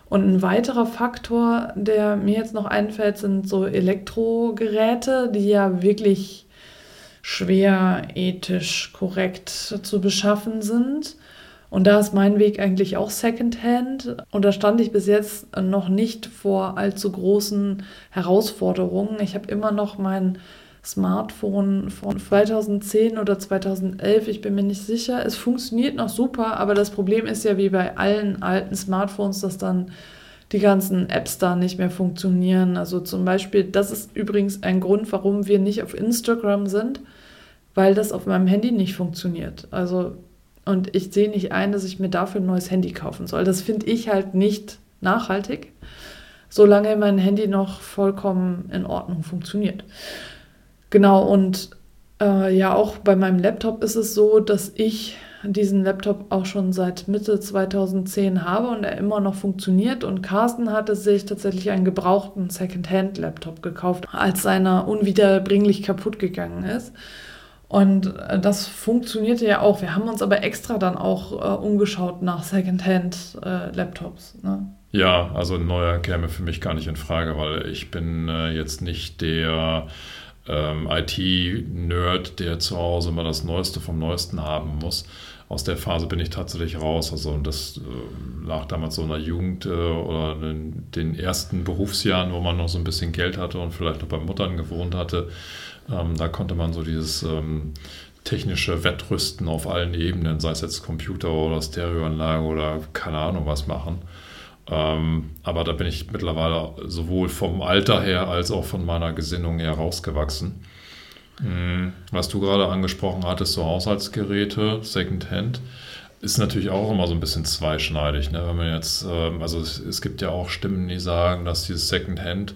Und ein weiterer Faktor, der mir jetzt noch einfällt, sind so Elektrogeräte, die ja wirklich schwer ethisch korrekt zu beschaffen sind. Und da ist mein Weg eigentlich auch Secondhand. Und da stand ich bis jetzt noch nicht vor allzu großen Herausforderungen. Ich habe immer noch mein Smartphone von 2010 oder 2011, ich bin mir nicht sicher. Es funktioniert noch super, aber das Problem ist ja wie bei allen alten Smartphones, dass dann die ganzen Apps da nicht mehr funktionieren. Also zum Beispiel, das ist übrigens ein Grund, warum wir nicht auf Instagram sind, weil das auf meinem Handy nicht funktioniert. Also und ich sehe nicht ein, dass ich mir dafür ein neues Handy kaufen soll. Das finde ich halt nicht nachhaltig, solange mein Handy noch vollkommen in Ordnung funktioniert. Genau, und äh, ja, auch bei meinem Laptop ist es so, dass ich diesen Laptop auch schon seit Mitte 2010 habe und er immer noch funktioniert. Und Carsten hatte sich tatsächlich einen gebrauchten Secondhand-Laptop gekauft, als seiner unwiederbringlich kaputt gegangen ist. Und äh, das funktionierte ja auch. Wir haben uns aber extra dann auch äh, umgeschaut nach Secondhand-Laptops. ne? Ja, also ein neuer käme für mich gar nicht in Frage, weil ich bin äh, jetzt nicht der ähm, IT-Nerd, der zu Hause immer das Neueste vom Neuesten haben muss. Aus der Phase bin ich tatsächlich raus. Also das äh, lag damals so in der Jugend äh, oder in den ersten Berufsjahren, wo man noch so ein bisschen Geld hatte und vielleicht noch bei Muttern gewohnt hatte. Ähm, da konnte man so dieses ähm, technische Wettrüsten auf allen Ebenen, sei es jetzt Computer oder Stereoanlage oder keine Ahnung was machen. Ähm, aber da bin ich mittlerweile sowohl vom Alter her als auch von meiner Gesinnung her rausgewachsen. Mhm. Was du gerade angesprochen hattest, so Haushaltsgeräte, Secondhand, ist natürlich auch immer so ein bisschen zweischneidig. Ne? Wenn man jetzt, ähm, also es, es, gibt ja auch Stimmen, die sagen, dass dieses Secondhand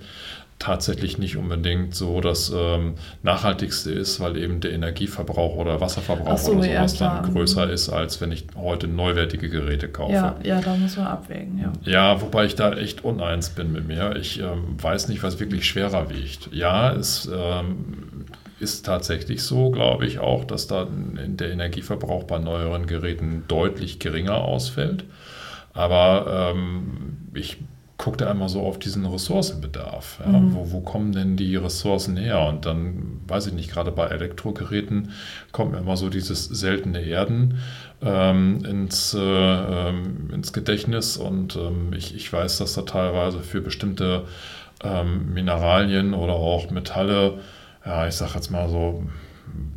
tatsächlich nicht unbedingt so das ähm, Nachhaltigste ist, weil eben der Energieverbrauch oder Wasserverbrauch so, oder sowas ja, dann größer ist, als wenn ich heute neuwertige Geräte kaufe. Ja, ja da muss man abwägen, ja. Ja, wobei ich da echt uneins bin mit mir. Ich ähm, weiß nicht, was wirklich schwerer wiegt. Ja, es ähm, ist tatsächlich so, glaube ich auch, dass da der Energieverbrauch bei neueren Geräten deutlich geringer ausfällt. Aber ähm, ich guckt er einmal so auf diesen Ressourcenbedarf. Ja? Mhm. Wo, wo, kommen denn die Ressourcen her? Und dann, weiß ich nicht, gerade bei Elektrogeräten kommt mir immer so dieses seltene Erden ähm, ins, äh, ähm, ins Gedächtnis. Und ähm, ich, ich weiß, dass da teilweise für bestimmte ähm, Mineralien oder auch Metalle, ja, ich sage jetzt mal so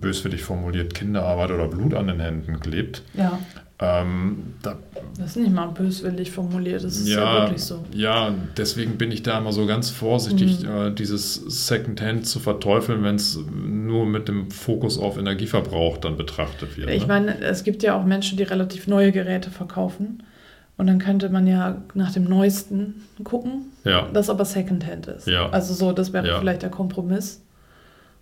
böswillig formuliert, Kinderarbeit oder Blut an den Händen klebt. Ja. Ähm, da, das ist nicht mal böswillig formuliert, das ist ja, ja, wirklich so. Ja, deswegen bin ich da immer so ganz vorsichtig, mhm. äh, dieses Secondhand zu verteufeln, wenn es nur mit dem Fokus auf Energieverbrauch dann betrachtet wird. Ich ne? meine, es gibt ja auch Menschen, die relativ neue Geräte verkaufen. Und dann könnte man ja nach dem Neuesten gucken, ja. das aber Secondhand ist. Ja. Also so, das wäre ja. vielleicht der Kompromiss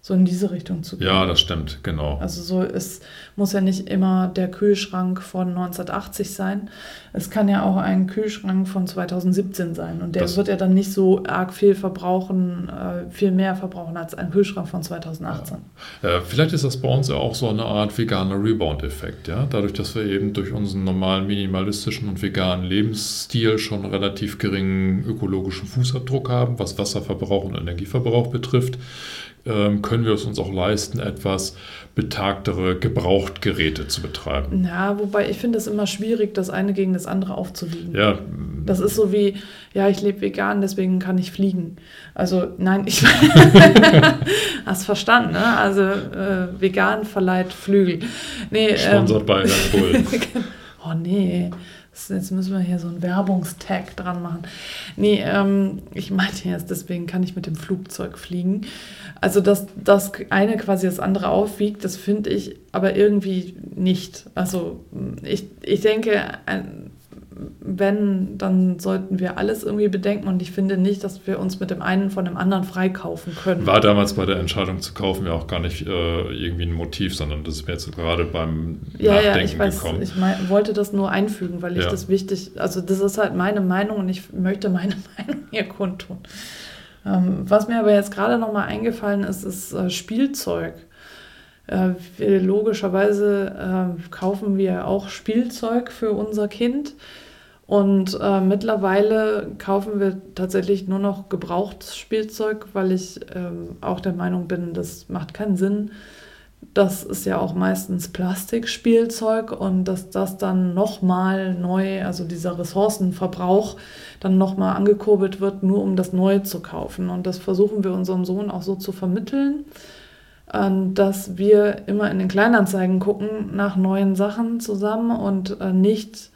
so in diese Richtung zu gehen. Ja, das stimmt, genau. Also so, es muss ja nicht immer der Kühlschrank von 1980 sein. Es kann ja auch ein Kühlschrank von 2017 sein. Und der das wird ja dann nicht so arg viel verbrauchen, äh, viel mehr verbrauchen als ein Kühlschrank von 2018. Ja. Äh, vielleicht ist das bei uns ja auch so eine Art veganer Rebound-Effekt, ja. Dadurch, dass wir eben durch unseren normalen minimalistischen und veganen Lebensstil schon relativ geringen ökologischen Fußabdruck haben, was Wasserverbrauch und Energieverbrauch betrifft, können wir es uns auch leisten, etwas betagtere Gebrauchtgeräte zu betreiben. Ja, wobei ich finde es immer schwierig, das eine gegen das andere aufzuwiegen. Ja. Das ist so wie, ja, ich lebe vegan, deswegen kann ich fliegen. Also nein, ich <laughs> hast verstanden, ne? Also äh, vegan verleiht Flügel. Nee, Sponsert ähm, bei Red <laughs> oh nee. Jetzt müssen wir hier so einen Werbungstag dran machen. Nee, ähm, ich meinte jetzt, deswegen kann ich mit dem Flugzeug fliegen. Also, dass das eine quasi das andere aufwiegt, das finde ich aber irgendwie nicht. Also, ich, ich denke, wenn, dann sollten wir alles irgendwie bedenken und ich finde nicht, dass wir uns mit dem einen von dem anderen freikaufen können. War damals bei der Entscheidung zu kaufen ja auch gar nicht äh, irgendwie ein Motiv, sondern das ist mir jetzt gerade beim ja, Nachdenken ja, ich weiß, gekommen. Ich mein, wollte das nur einfügen, weil ich ja. das wichtig, also das ist halt meine Meinung und ich möchte meine <laughs> Meinung hier kundtun. Ähm, was mir aber jetzt gerade nochmal eingefallen ist, ist äh, Spielzeug. Äh, logischerweise äh, kaufen wir auch Spielzeug für unser Kind. Und äh, mittlerweile kaufen wir tatsächlich nur noch gebrauchtes Spielzeug, weil ich ähm, auch der Meinung bin, das macht keinen Sinn. Das ist ja auch meistens Plastikspielzeug und dass das dann nochmal neu, also dieser Ressourcenverbrauch dann nochmal angekurbelt wird, nur um das Neue zu kaufen. Und das versuchen wir unserem Sohn auch so zu vermitteln, äh, dass wir immer in den Kleinanzeigen gucken nach neuen Sachen zusammen und äh, nicht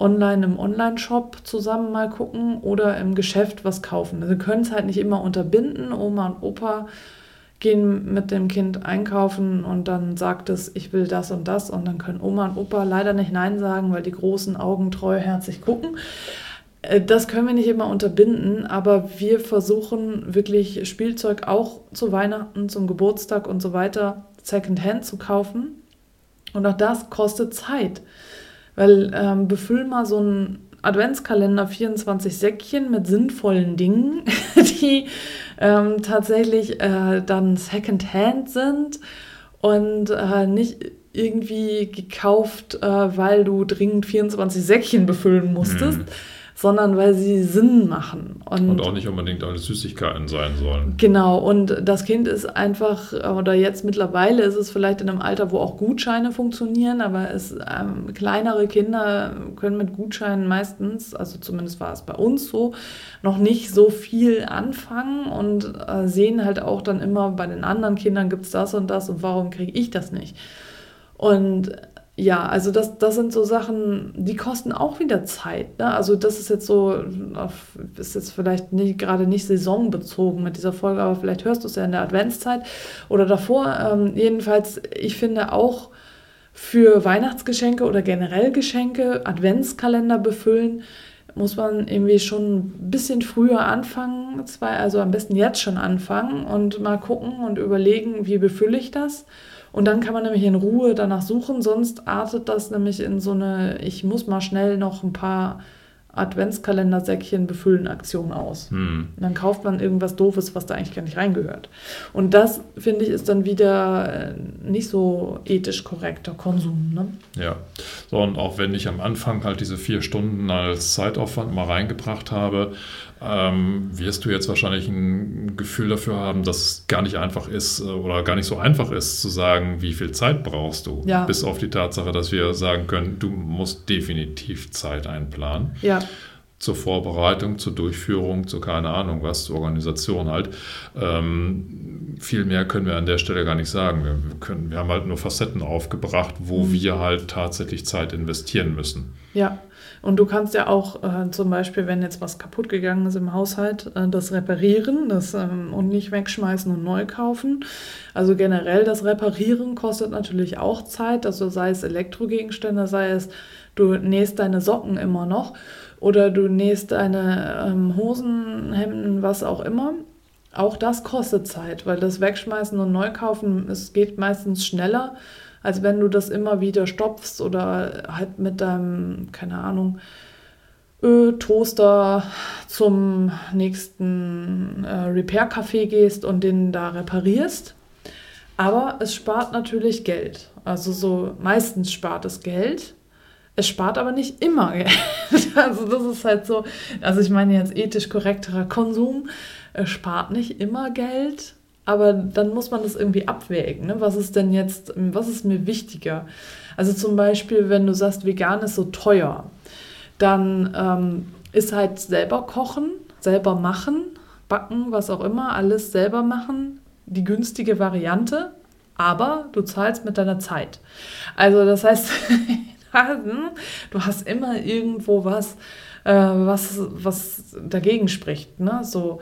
online im Online-Shop zusammen mal gucken oder im Geschäft was kaufen. Also wir können es halt nicht immer unterbinden. Oma und Opa gehen mit dem Kind einkaufen und dann sagt es, ich will das und das und dann können Oma und Opa leider nicht Nein sagen, weil die großen Augen treuherzig gucken. Äh, das können wir nicht immer unterbinden, aber wir versuchen wirklich Spielzeug auch zu Weihnachten, zum Geburtstag und so weiter Secondhand zu kaufen. Und auch das kostet Zeit. Weil ähm, befüll mal so einen Adventskalender 24 Säckchen mit sinnvollen Dingen, <laughs> die ähm, tatsächlich äh, dann Secondhand sind und äh, nicht irgendwie gekauft, äh, weil du dringend 24 Säckchen befüllen musstest. Mhm sondern weil sie Sinn machen. Und, und, auch nicht unbedingt alles Süßigkeiten sein sollen. Genau, und das Kind ist einfach, oder jetzt mittlerweile ist es vielleicht in einem Alter, wo auch Gutscheine funktionieren, aber es, ähm, kleinere Kinder können mit Gutscheinen meistens, also zumindest war es bei uns so, noch nicht so viel anfangen und äh, sehen halt auch dann immer, bei den anderen Kindern gibt es das und das und warum kriege ich das nicht? Und ja, also das, das sind so Sachen, die kosten auch wieder Zeit. Ne? Also das ist jetzt so, ist jetzt vielleicht nicht, gerade nicht saisonbezogen mit dieser Folge, aber vielleicht hörst du es ja in der Adventszeit oder davor. Ähm, jedenfalls, ich finde auch für Weihnachtsgeschenke oder generell Geschenke, Adventskalender befüllen, muss man irgendwie schon ein bisschen früher anfangen, also am besten jetzt schon anfangen und mal gucken und überlegen, wie befülle ich das und dann kann man nämlich in Ruhe danach suchen, sonst artet das nämlich in so eine, ich muss mal schnell noch ein paar Adventskalendersäckchen befüllen Aktion aus. Hm. Dann kauft man irgendwas Doofes, was da eigentlich gar nicht reingehört. Und das, finde ich, ist dann wieder äh, nicht so ethisch korrekter Konsum. Ne? Ja, so und auch wenn ich am Anfang halt diese vier Stunden als Zeitaufwand mal reingebracht habe, ähm, wirst du jetzt wahrscheinlich ein Gefühl dafür haben, dass es gar nicht einfach ist äh, oder gar nicht so einfach ist zu sagen, wie viel Zeit brauchst du. Ja. Bis auf die Tatsache, dass wir sagen können, du musst definitiv Zeit einplanen. Ja. Zur Vorbereitung, zur Durchführung, zu keine Ahnung was, zur Organisation halt. Ähm, viel mehr können wir an der Stelle gar nicht sagen. Wir, können, wir haben halt nur Facetten aufgebracht, wo mhm. wir halt tatsächlich Zeit investieren müssen. Ja. Und du kannst ja auch äh, zum Beispiel, wenn jetzt was kaputt gegangen ist im Haushalt, äh, das reparieren das, ähm, und nicht wegschmeißen und neu kaufen. Also generell das Reparieren kostet natürlich auch Zeit, also sei es Elektrogegenstände, sei es du nähst deine Socken immer noch oder du nähst deine ähm, Hosen, Hemden, was auch immer. Auch das kostet Zeit, weil das Wegschmeißen und Neukaufen, es geht meistens schneller als wenn du das immer wieder stopfst oder halt mit deinem, keine Ahnung, Toaster zum nächsten äh, Repair-Café gehst und den da reparierst. Aber es spart natürlich Geld. Also so meistens spart es Geld. Es spart aber nicht immer <laughs> Geld. Also das ist halt so, also ich meine jetzt ethisch korrekterer Konsum. Es spart nicht immer Geld, aber dann muss man das irgendwie abwägen. Ne? Was ist denn jetzt, was ist mir wichtiger? Also zum Beispiel, wenn du sagst, vegan ist so teuer, dann ähm, ist halt selber kochen, selber machen, backen, was auch immer, alles selber machen, die günstige Variante, aber du zahlst mit deiner Zeit. Also das heißt, <laughs> du hast immer irgendwo was, äh, was, was dagegen spricht. Ne? So,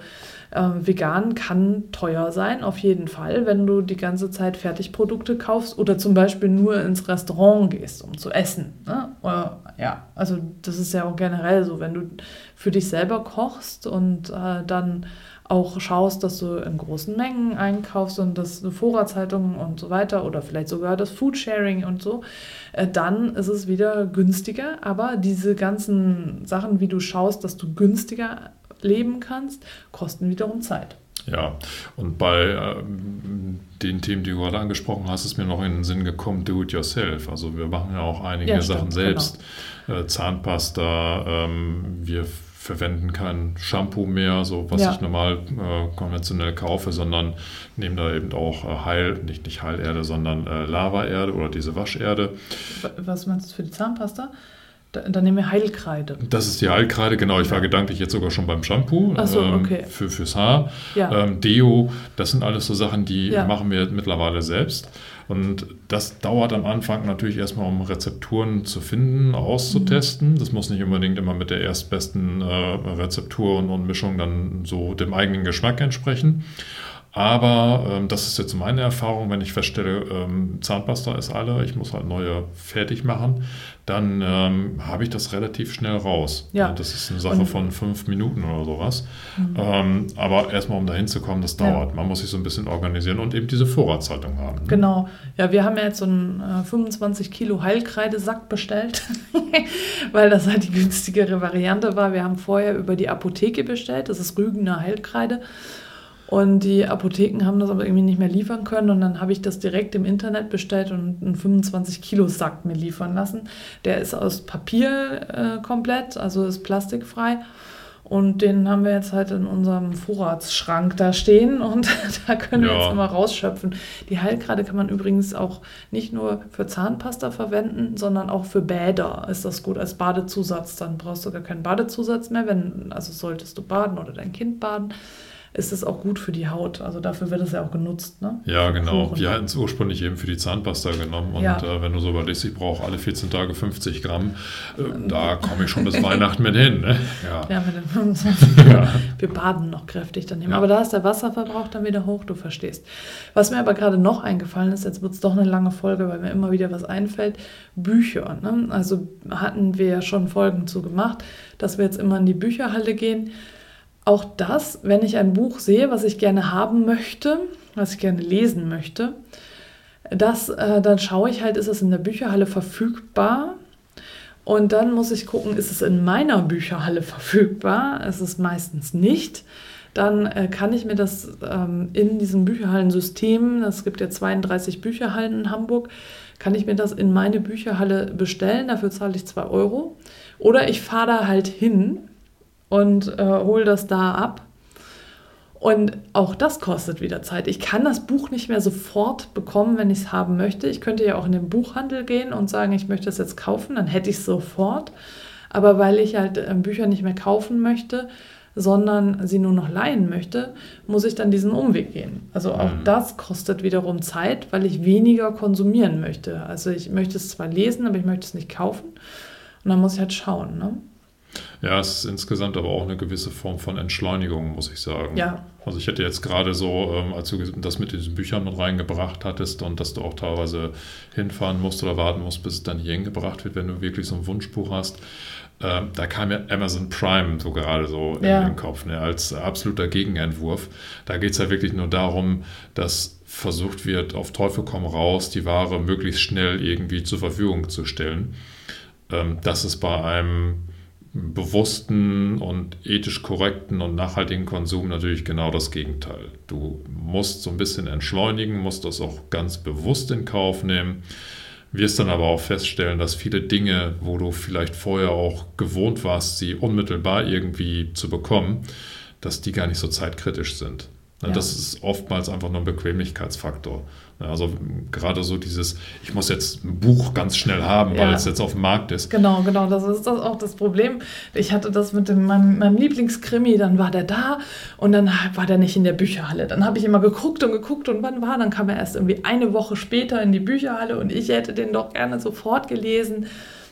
äh, vegan kann teuer sein, auf jeden Fall, wenn du die ganze Zeit Fertigprodukte kaufst oder zum Beispiel nur ins Restaurant gehst, um zu essen. Ne? Oder, ja, also das ist ja auch generell so, wenn du für dich selber kochst und äh, dann auch schaust, dass du in großen Mengen einkaufst und das Vorratshaltung und so weiter oder vielleicht sogar das Foodsharing und so, äh, dann ist es wieder günstiger. Aber diese ganzen Sachen, wie du schaust, dass du günstiger leben kannst, kosten wiederum Zeit. Ja, und bei äh, den Themen, die du gerade angesprochen hast, ist mir noch in den Sinn gekommen, do it yourself. Also wir machen ja auch einige ja, Sachen selbst. Genau. Äh, Zahnpasta, ähm, wir verwenden kein Shampoo mehr, so was ja. ich normal äh, konventionell kaufe, sondern nehmen da eben auch äh, Heil, nicht, nicht Heilerde, sondern äh, Lavaerde oder diese Wascherde. Was meinst du für die Zahnpasta? Dann nehmen wir Heilkreide. Das ist die Heilkreide, genau. Ich war gedanklich jetzt sogar schon beim Shampoo so, ähm, okay. für, fürs Haar. Ja. Ähm, Deo, das sind alles so Sachen, die ja. machen wir mittlerweile selbst. Und das dauert am Anfang natürlich erstmal, um Rezepturen zu finden, auszutesten. Mhm. Das muss nicht unbedingt immer mit der erstbesten äh, Rezeptur und, und Mischung dann so dem eigenen Geschmack entsprechen. Aber ähm, das ist jetzt meine Erfahrung, wenn ich feststelle, ähm, Zahnpasta ist alle, ich muss halt neue fertig machen, dann ähm, habe ich das relativ schnell raus. Ja. Das ist eine Sache und, von fünf Minuten oder sowas. Mhm. Ähm, aber erstmal, um da hinzukommen, das dauert. Ja. Man muss sich so ein bisschen organisieren und eben diese Vorratshaltung haben. Ne? Genau. Ja, wir haben ja jetzt so einen äh, 25 Kilo Heilkreidesack bestellt, <laughs> weil das halt die günstigere Variante war. Wir haben vorher über die Apotheke bestellt. Das ist Rügener Heilkreide. Und die Apotheken haben das aber irgendwie nicht mehr liefern können. Und dann habe ich das direkt im Internet bestellt und einen 25-Kilo-Sack mir liefern lassen. Der ist aus Papier äh, komplett, also ist plastikfrei. Und den haben wir jetzt halt in unserem Vorratsschrank da stehen <laughs> und da können wir jetzt immer rausschöpfen. Die Heilgrade kann man übrigens auch nicht nur für Zahnpasta verwenden, sondern auch für Bäder ist das gut als Badezusatz. Dann brauchst du gar keinen Badezusatz mehr, wenn, also solltest du baden oder dein Kind baden ist es auch gut für die Haut. Also dafür wird es ja auch genutzt. Ne? Ja, genau. Kuchen. Wir hatten es ursprünglich eben für die Zahnpasta genommen. Und ja. äh, wenn du so überlegst, ich brauche alle 14 Tage 50 Gramm, äh, da komme ich schon bis Weihnachten mit hin. Ne? <laughs> Ja. ja, mit den 25. ja. Wir baden noch kräftig daneben. Aber da ist der Wasserverbrauch dann wieder hoch, du verstehst. Was mir aber gerade noch eingefallen ist, jetzt wird es doch eine lange Folge, weil mir immer wieder was einfällt, Bücher. Ne? Also hatten wir ja schon Folgen zu gemacht, dass wir jetzt immer in die Bücherhalle gehen auch das, wenn ich ein Buch sehe, was ich gerne haben möchte, was ich gerne lesen möchte, das, äh, dann schaue ich halt, ist es in der Bücherhalle verfügbar? Und dann muss ich gucken, ist es in meiner Bücherhalle verfügbar? Es ist meistens nicht. Dann äh, kann ich mir das ähm, in diesem Bücherhallensystem, es gibt ja 32 Bücherhallen in Hamburg, kann ich mir das in meine Bücherhalle bestellen. Dafür zahle ich 2 Euro. Oder ich fahre da halt hin und äh, hole das da ab. Und auch das kostet wieder Zeit. Ich kann das Buch nicht mehr sofort bekommen, wenn ich es haben möchte. Ich könnte ja auch in den Buchhandel gehen und sagen, ich möchte es jetzt kaufen, dann hätte ich es sofort. Aber weil ich halt äh, Bücher nicht mehr kaufen möchte, sondern sie nur noch leihen möchte, muss ich dann diesen Umweg gehen. Also auch mhm. das kostet wiederum Zeit, weil ich weniger konsumieren möchte. Also ich möchte es zwar lesen, aber ich möchte es nicht kaufen. Und dann muss ich halt schauen. Ne? Ja, es ist insgesamt aber auch eine gewisse Form von Entschleunigung, muss ich sagen. Ja. Also ich hätte jetzt gerade so, ähm, als du das mit diesen Büchern mit reingebracht hattest und dass du auch teilweise hinfahren musst oder warten musst, bis es dann hier hingebracht wird, wenn du wirklich so ein Wunschbuch hast. Äh, da kam ja Amazon Prime so gerade so ja. in den Kopf, ne, als absoluter Gegenentwurf. Da geht es ja wirklich nur darum, dass versucht wird, auf Teufel komm raus, die Ware möglichst schnell irgendwie zur Verfügung zu stellen. Ähm, das ist bei einem bewussten und ethisch korrekten und nachhaltigen Konsum natürlich genau das Gegenteil. Du musst so ein bisschen entschleunigen, musst das auch ganz bewusst in Kauf nehmen, wirst dann aber auch feststellen, dass viele Dinge, wo du vielleicht vorher auch gewohnt warst, sie unmittelbar irgendwie zu bekommen, dass die gar nicht so zeitkritisch sind. Ja. Das ist oftmals einfach nur ein Bequemlichkeitsfaktor. Also gerade so dieses, ich muss jetzt ein Buch ganz schnell haben, ja. weil es jetzt auf dem Markt ist. Genau, genau, das ist das auch das Problem. Ich hatte das mit dem, meinem, meinem Lieblingskrimi, dann war der da und dann war der nicht in der Bücherhalle. Dann habe ich immer geguckt und geguckt und wann war, dann kam er erst irgendwie eine Woche später in die Bücherhalle und ich hätte den doch gerne sofort gelesen.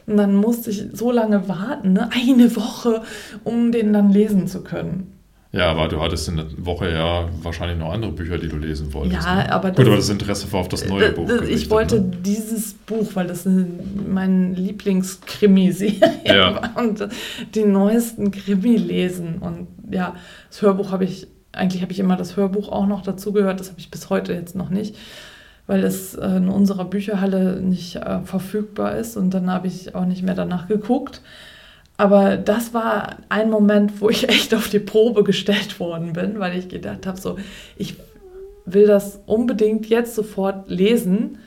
Und dann musste ich so lange warten, ne? eine Woche, um den dann lesen zu können. Ja, aber du hattest in der Woche ja wahrscheinlich noch andere Bücher, die du lesen wolltest. Ja, ne? aber das, Gut, aber das Interesse war auf das neue Buch. Das, ich wollte ne? dieses Buch, weil das mein Lieblingskrimi-Serie ja. war und die neuesten Krimi lesen. Und ja, das Hörbuch habe ich, eigentlich habe ich immer das Hörbuch auch noch dazu gehört, das habe ich bis heute jetzt noch nicht, weil es äh, in unserer Bücherhalle nicht äh, verfügbar ist und dann habe ich auch nicht mehr danach geguckt. Aber das war ein Moment, wo ich echt auf die Probe gestellt worden bin, weil ich gedacht habe, so, ich will das unbedingt jetzt sofort lesen.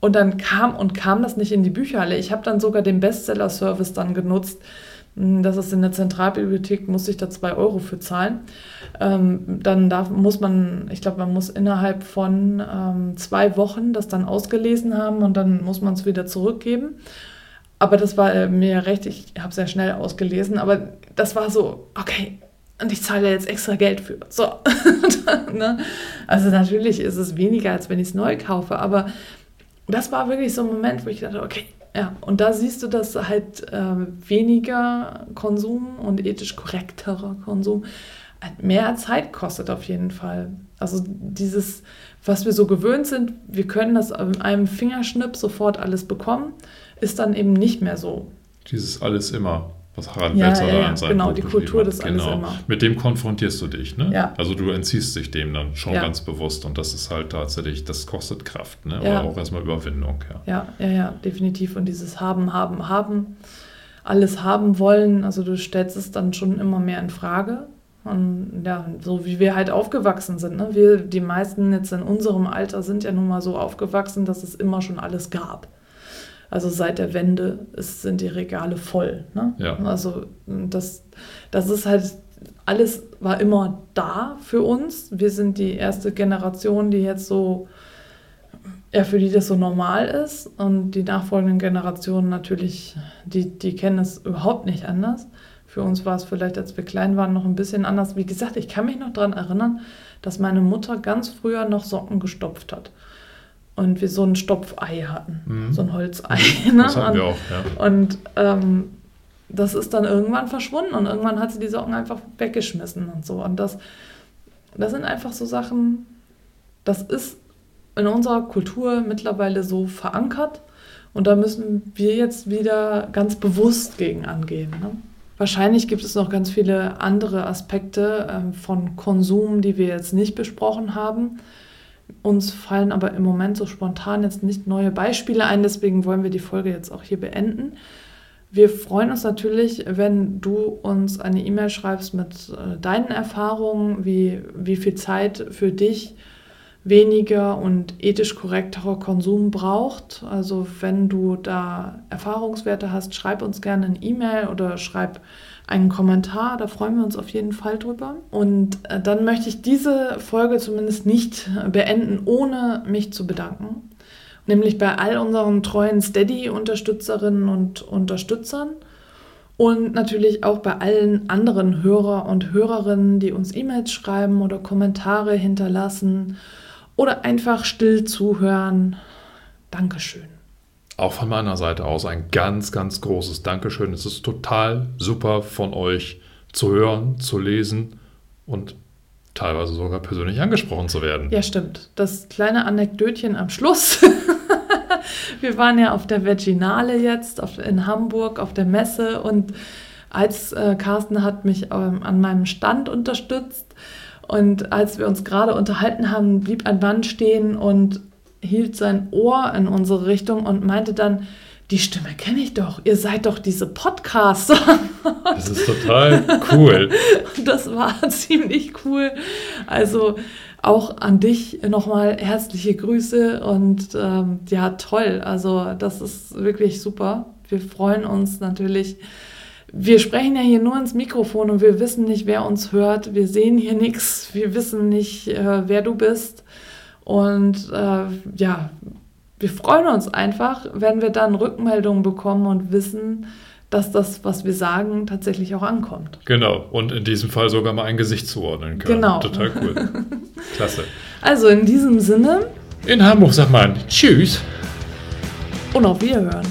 Und dann kam und kam das nicht in die Bücherhalle. Ich habe dann sogar den Bestseller-Service dann genutzt. Hm, das ist in der Zentralbibliothek, muss ich da zwei Euro für zahlen. Ähm, dann darf, muss man, ich glaube, man muss innerhalb von ähm, zwei Wochen das dann ausgelesen haben und dann muss man es wieder zurückgeben. Aber das war äh, mir recht, ich habe sehr schnell ausgelesen, aber das war so, okay, und ich zahle jetzt extra Geld für. So. <laughs> ne? Also natürlich ist es weniger, als wenn ich es neu kaufe, aber das war wirklich so ein Moment, wo ich dachte, okay, ja, und da siehst du, dass halt äh, weniger Konsum und ethisch korrekterer Konsum halt mehr Zeit kostet auf jeden Fall. Also dieses, was wir so gewöhnt sind, wir können das in einem Fingerschnipp sofort alles bekommen ist dann eben nicht mehr so. Dieses alles immer, was Harald ja, Welzer ja, ja, da Genau, Buch die Kultur des alles genau. immer. Mit dem konfrontierst du dich, ne? Ja. Also du entziehst dich dem dann schon ja. ganz bewusst und das ist halt tatsächlich, das kostet Kraft, ne? Ja. Aber auch erstmal Überwindung, ja. Ja, ja, ja, definitiv. Und dieses Haben, Haben, Haben, alles haben wollen, also du stellst es dann schon immer mehr in Frage. Und ja, so wie wir halt aufgewachsen sind. Ne? Wir, die meisten jetzt in unserem Alter sind ja nun mal so aufgewachsen, dass es immer schon alles gab. Also seit der Wende ist, sind die Regale voll. Ne? Ja. Also das, das ist halt, alles war immer da für uns. Wir sind die erste Generation, die jetzt so, ja, für die das so normal ist. Und die nachfolgenden Generationen natürlich, die, die kennen es überhaupt nicht anders. Für uns war es vielleicht, als wir klein waren, noch ein bisschen anders. Wie gesagt, ich kann mich noch daran erinnern, dass meine Mutter ganz früher noch Socken gestopft hat und wir so ein Stopfei hatten, mhm. so ein Holzei. <laughs> Ne? Das hatten wir auch, ja. Und ähm, das ist dann irgendwann verschwunden und irgendwann hat sie die Socken einfach weggeschmissen und so. Und das, das sind einfach so Sachen, das ist in unserer Kultur mittlerweile so verankert und da müssen wir jetzt wieder ganz bewusst gegen angehen. Ne? Wahrscheinlich gibt es noch ganz viele andere Aspekte äh, von Konsum, die wir jetzt nicht besprochen haben. Uns fallen aber im Moment so spontan jetzt nicht neue Beispiele ein, deswegen wollen wir die Folge jetzt auch hier beenden. Wir freuen uns natürlich, wenn du uns eine E-Mail schreibst mit äh, deinen Erfahrungen, wie, wie viel Zeit für dich weniger und ethisch korrekterer Konsum braucht. Also wenn du da Erfahrungswerte hast, schreib uns gerne eine E-Mail oder schreib einen Kommentar, da freuen wir uns auf jeden Fall drüber. Und äh, dann möchte ich diese Folge zumindest nicht beenden, ohne mich zu bedanken. Nämlich bei all unseren treuen Steady-Unterstützerinnen und Unterstützern und natürlich auch bei allen anderen Hörer und Hörerinnen, die uns E-Mails schreiben oder Kommentare hinterlassen oder einfach still zuhören. Dankeschön. Auch von meiner Seite aus ein ganz, ganz großes Dankeschön. Es ist total super von euch zu hören, zu lesen und teilweise sogar persönlich angesprochen zu werden. Ja, stimmt. Das kleine Anekdötchen am Schluss. <laughs> Wir waren ja auf der Veginale jetzt auf, in Hamburg auf der Messe und als äh, Carsten hat mich ähm, an meinem Stand unterstützt und als wir uns gerade unterhalten haben, blieb ein Mann stehen und hielt sein Ohr in unsere Richtung und meinte dann, die Stimme kenne ich doch, ihr seid doch diese Podcaster. <laughs> Das ist total cool. das war <laughs> ziemlich cool. Also auch an dich nochmal herzliche Grüße und ähm, ja, toll. Also das ist wirklich super. Wir freuen uns natürlich. Wir sprechen ja hier nur ins Mikrofon und wir wissen nicht, wer uns hört. Wir sehen hier nichts. Wir wissen nicht, äh, wer du bist. Und äh, ja, wir freuen uns einfach, wenn wir dann Rückmeldungen bekommen und wissen, dass das, was wir sagen, tatsächlich auch ankommt. Genau, und in diesem Fall sogar mal ein Gesicht zuordnen können. Genau. Total cool. <laughs> Klasse. Also in diesem Sinne. In Hamburg sagt man Tschüss. Und auf Wiederhören.